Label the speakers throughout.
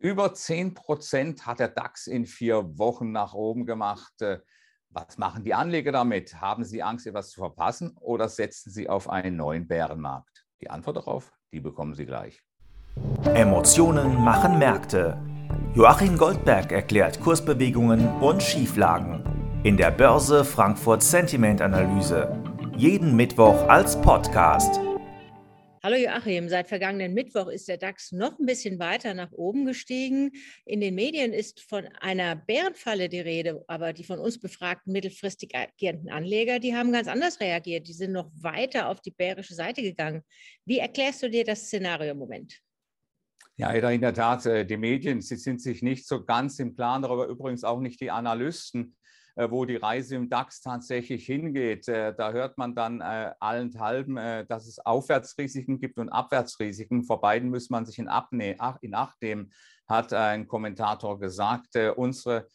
Speaker 1: Über 10 Prozent hat der DAX in vier Wochen nach oben gemacht. Äh, was machen die Anleger damit? Haben sie Angst, etwas zu verpassen oder setzen sie auf einen neuen Bärenmarkt? Die Antwort darauf, die bekommen Sie gleich.
Speaker 2: Emotionen machen Märkte. Joachim Goldberg erklärt Kursbewegungen und Schieflagen in der Börse Frankfurt Sentiment Analyse. Jeden Mittwoch als Podcast.
Speaker 3: Hallo Joachim, seit vergangenen Mittwoch ist der DAX noch ein bisschen weiter nach oben gestiegen. In den Medien ist von einer Bärenfalle die Rede, aber die von uns befragten mittelfristig agierenden Anleger, die haben ganz anders reagiert. Die sind noch weiter auf die bärische Seite gegangen. Wie erklärst du dir das Szenario im Moment?
Speaker 1: Ja, in der Tat, äh, die Medien, sie sind sich nicht so ganz im Klaren darüber, übrigens auch nicht die Analysten. Äh, wo die Reise im DAX tatsächlich hingeht. Äh, da hört man dann äh, allenthalben, dass es Aufwärtsrisiken gibt und Abwärtsrisiken. Vor beiden muss man sich in, Acht nehmen, hat ein Kommentator gesagt. Unsere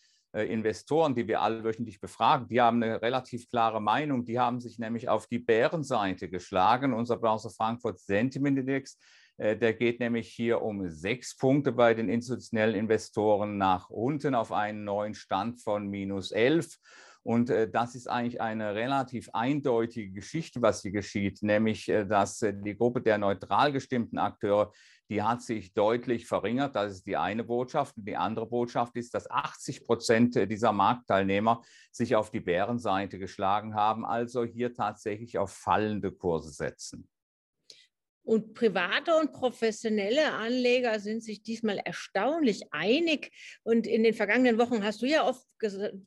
Speaker 1: Investoren, die wir alle wöchentlich befragen, die haben eine relativ klare Meinung. Die haben sich nämlich auf die Bärenseite geschlagen. Unser Börse Frankfurt Sentiment Index äh, der geht nämlich hier um sechs Punkte bei den institutionellen Investoren nach unten auf einen neuen Stand von minus elf. Und äh, das ist eigentlich eine relativ eindeutige Geschichte, was hier geschieht, nämlich äh, dass die Gruppe der neutral gestimmten Akteure, die hat sich deutlich verringert. Das ist die eine Botschaft. Und die andere Botschaft ist, dass 80 Prozent dieser Marktteilnehmer sich auf die Bärenseite geschlagen haben, also hier tatsächlich auf fallende Kurse setzen.
Speaker 3: Und private und professionelle Anleger sind sich diesmal erstaunlich einig. Und in den vergangenen Wochen hast du ja oft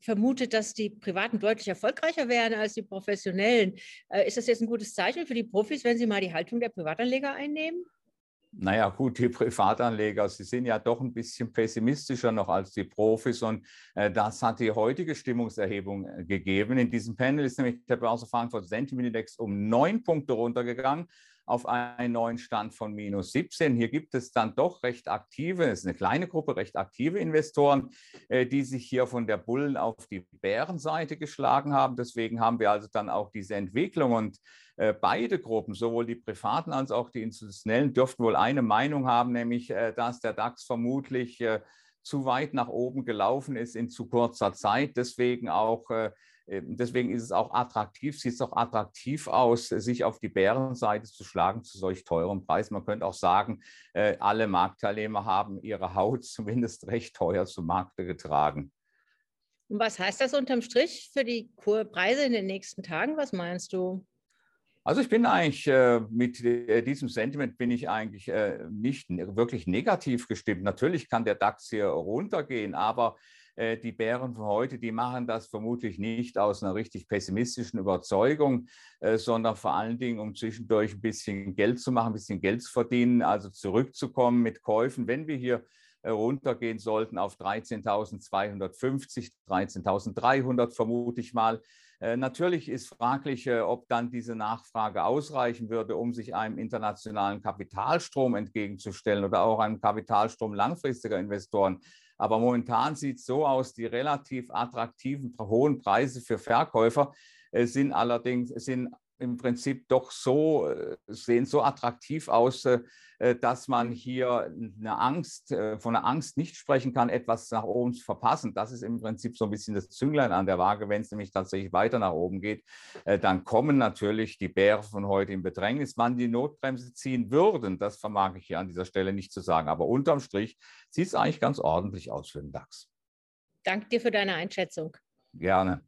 Speaker 3: vermutet, dass die Privaten deutlich erfolgreicher werden als die Professionellen. Äh, ist das jetzt ein gutes Zeichen für die Profis, wenn sie mal die Haltung der Privatanleger einnehmen?
Speaker 1: Naja, gut, die Privatanleger, sie sind ja doch ein bisschen pessimistischer noch als die Profis und äh, das hat die heutige Stimmungserhebung äh, gegeben. In diesem Panel ist nämlich der Börse Frankfurt Sentiment Index um neun Punkte runtergegangen auf einen neuen Stand von minus 17. Hier gibt es dann doch recht aktive, es ist eine kleine Gruppe, recht aktive Investoren, äh, die sich hier von der Bullen auf die Bärenseite geschlagen haben. Deswegen haben wir also dann auch diese Entwicklung und äh, beide Gruppen, sowohl die privaten als auch die institutionellen, dürften wohl eine Meinung haben, nämlich äh, dass der DAX vermutlich zu weit nach oben gelaufen ist in zu kurzer Zeit. Deswegen auch ähm, deswegen ist es auch attraktiv, sieht es auch attraktiv aus, sich auf die Bärenseite zu schlagen zu solch teurem Preis. Man könnte auch sagen, äh, alle Marktteilnehmer haben ihre Haut zumindest recht teuer zu Markte getragen.
Speaker 3: Und was heißt das unterm Strich für die Preise in den nächsten Tagen? Was meinst du?
Speaker 1: Also ich bin eigentlich äh, mit äh, diesem Sentiment bin ich eigentlich nicht wirklich negativ gestimmt. Natürlich kann der DAX hier runtergehen, aber äh, die Bären von heute, die machen das vermutlich nicht aus einer richtig pessimistischen Überzeugung, äh, sondern vor allen Dingen, um zwischendurch ein bisschen Geld zu machen, ein bisschen Geld zu verdienen, also zurückzukommen mit Käufen. Wenn wir hier äh, runtergehen sollten auf 13.250, 13.300 vermute ich mal. Natürlich ist fraglich, ob dann diese Nachfrage ausreichen würde, um sich einem internationalen Kapitalstrom entgegenzustellen oder auch einem Kapitalstrom langfristiger Investoren. Aber momentan sieht es so aus, die relativ attraktiven, hohen Preise für Verkäufer äh, sind allerdings sind im Prinzip doch so, äh, sehen so attraktiv aus, äh, dass man hier eine Angst, von einer Angst nicht sprechen kann, etwas nach oben zu verpassen. Das ist im Prinzip so ein bisschen das Zünglein an der Waage. Wenn es nämlich tatsächlich weiter nach oben geht, dann kommen natürlich die Bären von heute in Bedrängnis. Wann die Notbremse ziehen würden, das vermag ich hier an dieser Stelle nicht zu sagen. Aber unterm Strich sieht es eigentlich ganz ordentlich aus für den DAX.
Speaker 3: Danke dir für deine Einschätzung.
Speaker 1: Gerne.